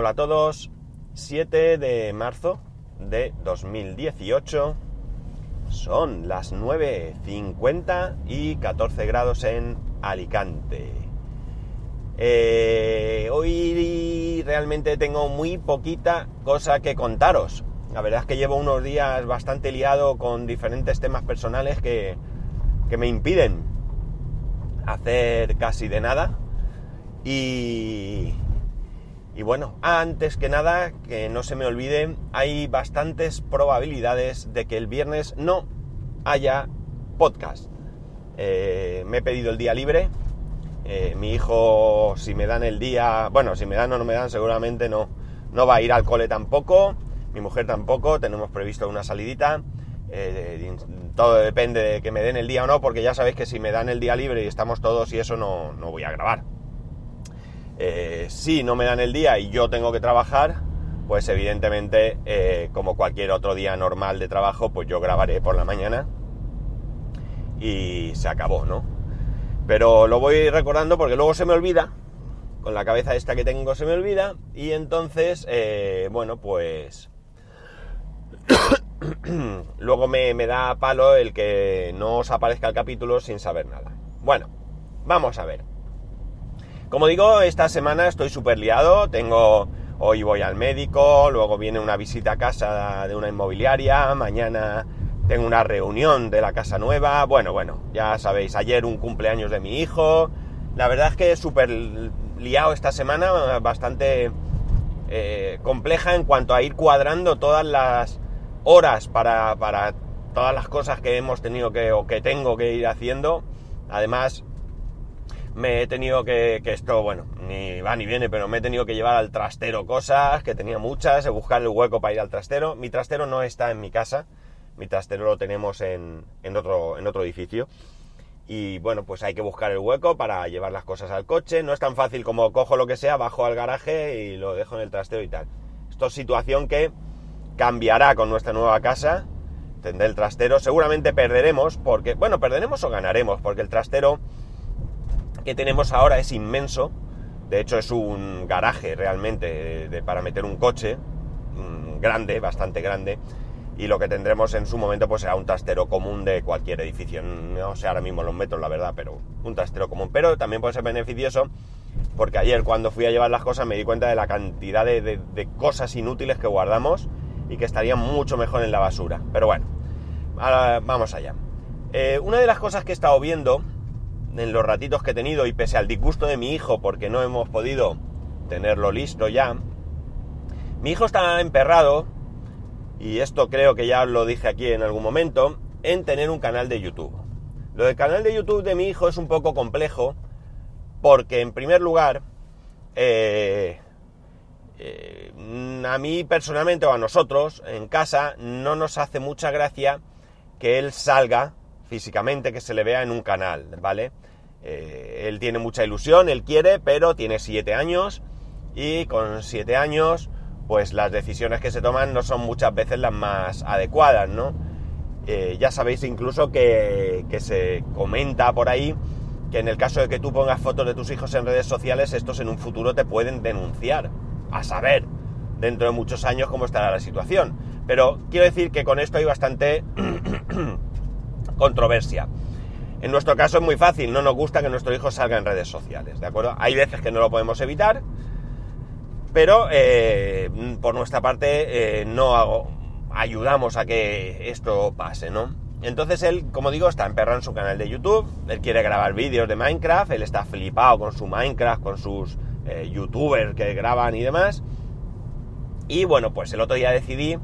Hola a todos, 7 de marzo de 2018, son las 9.50 y 14 grados en Alicante. Eh, hoy realmente tengo muy poquita cosa que contaros. La verdad es que llevo unos días bastante liado con diferentes temas personales que, que me impiden hacer casi de nada. Y, y bueno, antes que nada, que no se me olvide, hay bastantes probabilidades de que el viernes no haya podcast. Eh, me he pedido el día libre. Eh, mi hijo, si me dan el día, bueno, si me dan o no me dan, seguramente no, no va a ir al cole tampoco. Mi mujer tampoco. Tenemos previsto una salidita. Eh, todo depende de que me den el día o no, porque ya sabéis que si me dan el día libre y estamos todos y eso no, no voy a grabar. Eh, si no me dan el día y yo tengo que trabajar, pues evidentemente, eh, como cualquier otro día normal de trabajo, pues yo grabaré por la mañana y se acabó, ¿no? Pero lo voy recordando porque luego se me olvida, con la cabeza esta que tengo se me olvida, y entonces, eh, bueno, pues... luego me, me da palo el que no os aparezca el capítulo sin saber nada. Bueno, vamos a ver. Como digo, esta semana estoy súper liado, tengo... Hoy voy al médico, luego viene una visita a casa de una inmobiliaria, mañana tengo una reunión de la casa nueva, bueno, bueno, ya sabéis, ayer un cumpleaños de mi hijo, la verdad es que súper liado esta semana, bastante eh, compleja en cuanto a ir cuadrando todas las horas para, para todas las cosas que hemos tenido que o que tengo que ir haciendo. Además, me he tenido que, que esto, bueno, ni va ni viene, pero me he tenido que llevar al trastero cosas, que tenía muchas, buscar el hueco para ir al trastero. Mi trastero no está en mi casa, mi trastero lo tenemos en, en, otro, en otro edificio. Y bueno, pues hay que buscar el hueco para llevar las cosas al coche. No es tan fácil como cojo lo que sea, bajo al garaje y lo dejo en el trastero y tal. Esto es situación que cambiará con nuestra nueva casa. Tendré el trastero. Seguramente perderemos porque, bueno, perderemos o ganaremos porque el trastero que tenemos ahora es inmenso. De hecho, es un garaje realmente de, para meter un coche mm, grande, bastante grande. Y lo que tendremos en su momento pues será un trastero común de cualquier edificio. No sé ahora mismo los metros, la verdad, pero un trastero común. Pero también puede ser beneficioso porque ayer cuando fui a llevar las cosas me di cuenta de la cantidad de cosas inútiles que guardamos y que estarían mucho mejor en la basura. Pero bueno, ahora vamos allá. Eh, una de las cosas que he estado viendo en los ratitos que he tenido y pese al disgusto de mi hijo porque no hemos podido tenerlo listo ya, mi hijo está emperrado, y esto creo que ya lo dije aquí en algún momento, en tener un canal de YouTube. Lo del canal de YouTube de mi hijo es un poco complejo porque en primer lugar, eh, eh, a mí personalmente o a nosotros en casa no nos hace mucha gracia que él salga físicamente, que se le vea en un canal, ¿vale? Eh, él tiene mucha ilusión, él quiere, pero tiene siete años y con siete años, pues las decisiones que se toman no son muchas veces las más adecuadas, ¿no? Eh, ya sabéis incluso que, que se comenta por ahí que en el caso de que tú pongas fotos de tus hijos en redes sociales, estos en un futuro te pueden denunciar. A saber, dentro de muchos años, cómo estará la situación. Pero quiero decir que con esto hay bastante controversia. En nuestro caso es muy fácil, no nos gusta que nuestro hijo salga en redes sociales, ¿de acuerdo? Hay veces que no lo podemos evitar, pero eh, por nuestra parte eh, no hago, ayudamos a que esto pase, ¿no? Entonces él, como digo, está emperrado en su canal de YouTube, él quiere grabar vídeos de Minecraft, él está flipado con su Minecraft, con sus eh, youtubers que graban y demás. Y bueno, pues el otro día decidí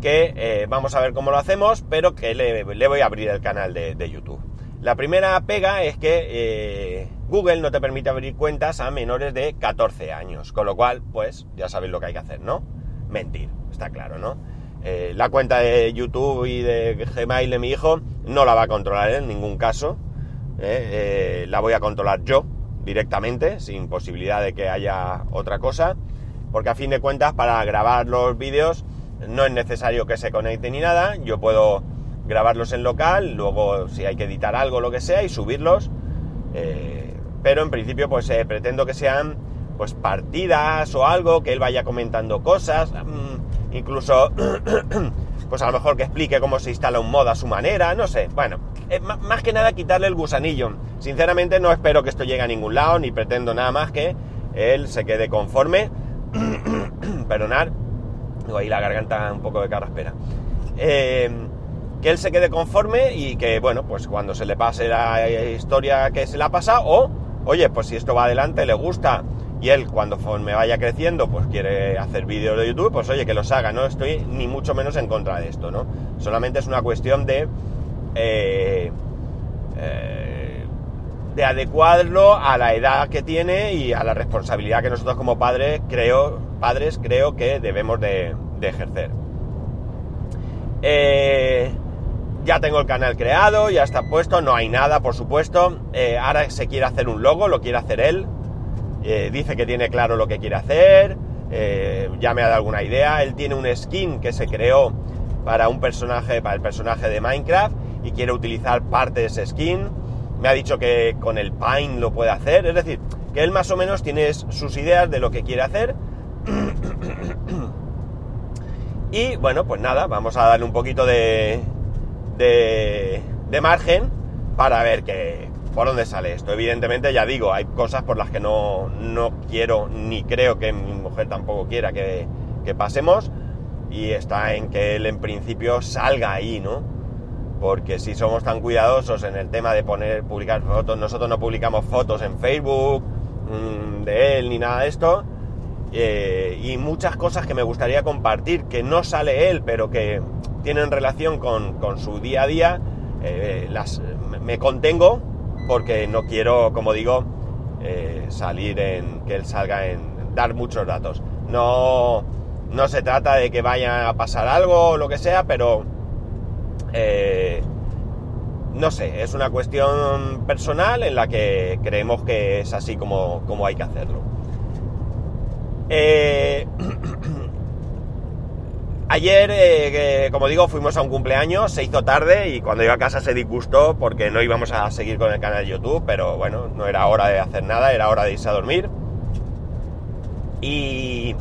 que eh, vamos a ver cómo lo hacemos, pero que le, voy a abrir el canal de, YouTube. La primera pega es que eh, Google no te permite abrir cuentas a menores de 14 años, con lo cual, pues ya sabéis lo que hay que hacer, ¿no? Mentir, está claro, ¿no? Eh, la cuenta de YouTube y de Gmail de mi hijo no la va a controlar en ningún caso, la voy a controlar yo directamente, sin posibilidad de que haya otra cosa, porque a fin de cuentas para grabar los vídeos no es necesario que se conecte ni nada, yo puedo grabarlos en local, luego si hay que editar algo, lo que sea, y subirlos, eh, pero en principio pues eh, pretendo que sean pues partidas o algo, que él vaya comentando cosas, mm, incluso pues a lo mejor que explique cómo se instala un mod a su manera, no sé, bueno, eh, más que nada quitarle el gusanillo. Sinceramente no espero que esto llegue a ningún lado, ni pretendo nada más que él se quede conforme. Perdonar, tengo ahí la garganta un poco de carraspera. Eh, que él se quede conforme y que, bueno, pues cuando se le pase la historia que se la pasa, o, oye, pues si esto va adelante, le gusta, y él cuando me vaya creciendo, pues quiere hacer vídeos de YouTube, pues oye, que los haga, no estoy ni mucho menos en contra de esto, ¿no? Solamente es una cuestión de... Eh, eh, de adecuarlo a la edad que tiene y a la responsabilidad que nosotros como padres creo, padres creo que debemos de, ejercer. Eh, ya tengo el canal creado, ya está puesto, no hay nada, por supuesto. ahora se quiere hacer un logo, lo quiere hacer él. Eh, dice que tiene claro lo que quiere hacer, eh, ya me ha dado alguna idea, él tiene un skin que se creó para un personaje, para el personaje de Minecraft y quiere utilizar parte de ese skin, me ha dicho que con el Pine lo puede hacer, es decir, que él más o menos tiene sus ideas de lo que quiere hacer. y bueno, pues nada, vamos a darle un poquito de, de, margen para ver qué, por dónde sale esto. Evidentemente, ya digo, hay cosas por las que no, quiero ni creo que mi mujer tampoco quiera que, pasemos. Y está en que él en principio salga ahí, ¿no? Porque si somos tan cuidadosos en el tema de poner, publicar fotos, nosotros no publicamos fotos en Facebook mm, de él ni nada de esto. Eh, y muchas cosas que me gustaría compartir, que no sale él, pero que tienen relación con, su día a día, eh, las, me contengo porque no quiero, como digo, eh, salir en que él salga en dar muchos datos. No, no se trata de que vaya a pasar algo o lo que sea, pero eh, no sé, es una cuestión personal en la que creemos que es así como, hay que hacerlo. Eh, Ayer, eh, como digo, fuimos a un cumpleaños, se hizo tarde y cuando iba a casa se disgustó porque no íbamos a seguir con el canal de YouTube, pero bueno, no era hora de hacer nada, era hora de irse a dormir. Y,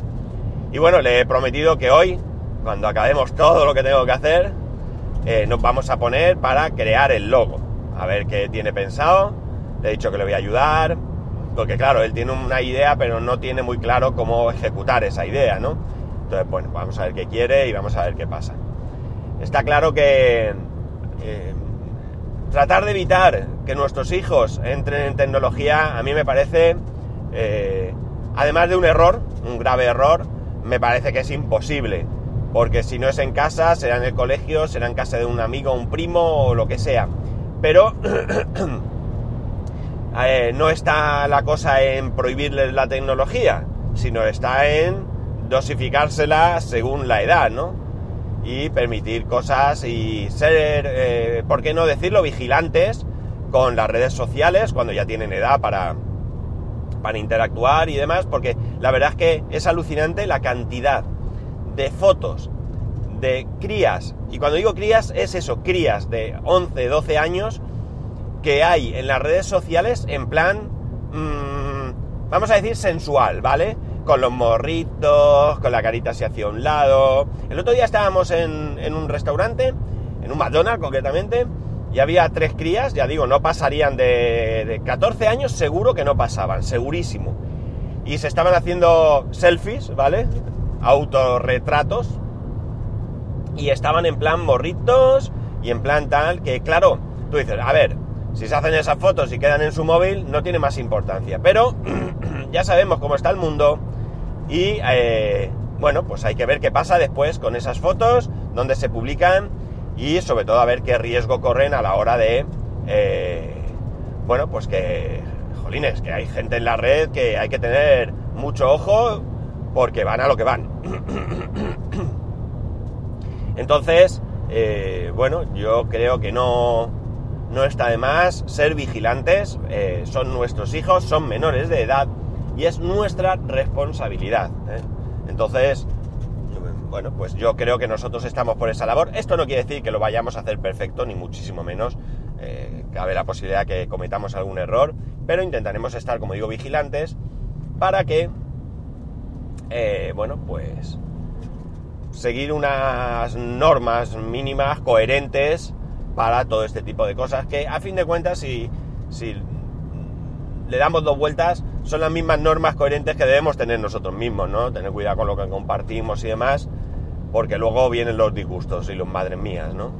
y bueno, le he prometido que hoy, cuando acabemos todo lo que tengo que hacer, eh, nos vamos a poner para crear el logo. A ver qué tiene pensado. Le he dicho que le voy a ayudar, porque claro, él tiene una idea, pero no tiene muy claro cómo ejecutar esa idea, ¿no? Entonces, bueno, vamos a ver qué quiere y vamos a ver qué pasa. Está claro que eh, tratar de evitar que nuestros hijos entren en tecnología a mí me parece, eh, además de un error, un grave error, me parece que es imposible. Porque si no es en casa, será en el colegio, será en casa de un amigo, un primo o lo que sea. Pero eh, no está la cosa en prohibirles la tecnología, sino está en dosificársela según la edad, ¿no? Y permitir cosas y ser, eh, ¿por qué no decirlo?, vigilantes con las redes sociales cuando ya tienen edad para, para interactuar y demás, porque la verdad es que es alucinante la cantidad de fotos de crías, y cuando digo crías es eso, crías de 11, 12 años que hay en las redes sociales en plan, mmm, vamos a decir, sensual, ¿vale? con los morritos, con la carita hacia hacia un lado. El otro día estábamos en, un restaurante, en un McDonald's concretamente, y había tres crías, ya digo, no pasarían de, de 14 años, seguro que no pasaban, segurísimo. Y se estaban haciendo selfies, ¿vale? Autorretratos. Y estaban en plan morritos y en plan tal, que claro, tú dices, a ver, si se hacen esas fotos y quedan en su móvil, no tiene más importancia. Pero ya sabemos cómo está el mundo y eh, bueno, pues hay que ver qué pasa después con esas fotos, dónde se publican y sobre todo a ver qué riesgo corren a la hora de, eh, bueno, pues que, jolines, que hay gente en la red que hay que tener mucho ojo porque van a lo que van. Entonces, eh, bueno, yo creo que no, no está de más ser vigilantes, son nuestros hijos, son menores de edad y es nuestra responsabilidad. ¿eh? Entonces, bueno, pues yo creo que nosotros estamos por esa labor. Esto no quiere decir que lo vayamos a hacer perfecto, ni muchísimo menos. Eh, cabe la posibilidad que cometamos algún error, pero intentaremos estar, como digo, vigilantes para que, eh, bueno, pues seguir unas normas mínimas coherentes para todo este tipo de cosas que a fin de cuentas si, si le damos dos vueltas son las mismas normas coherentes que debemos tener nosotros mismos, ¿no? Tener cuidado con lo que compartimos y demás, porque luego vienen los disgustos y los madres mías, ¿no?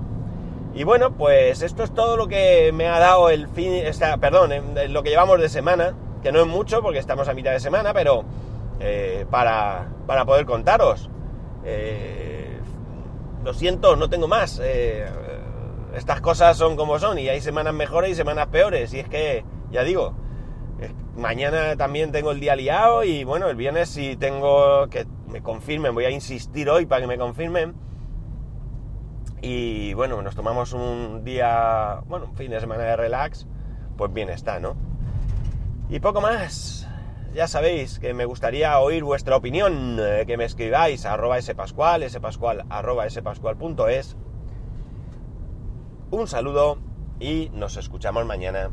Y bueno, pues esto es todo lo que me ha dado el fin, esta, perdón, eh, lo que llevamos de semana, que no es mucho porque estamos a mitad de semana, pero eh, para, para, poder contaros. Eh, lo siento, no tengo más. estas cosas son como son y hay semanas mejores y semanas peores. Y es que, ya digo, mañana también tengo el día liado y bueno, el viernes si tengo que me confirmen, voy a insistir hoy para que me confirmen y bueno, nos tomamos un día, bueno, un fin de semana de relax, pues bien está, ¿no? Y poco más. Ya sabéis que me gustaría oír vuestra opinión, eh, que me escribáis a arroba spascual, spascual, arroba spascual.es. Un saludo y nos escuchamos mañana.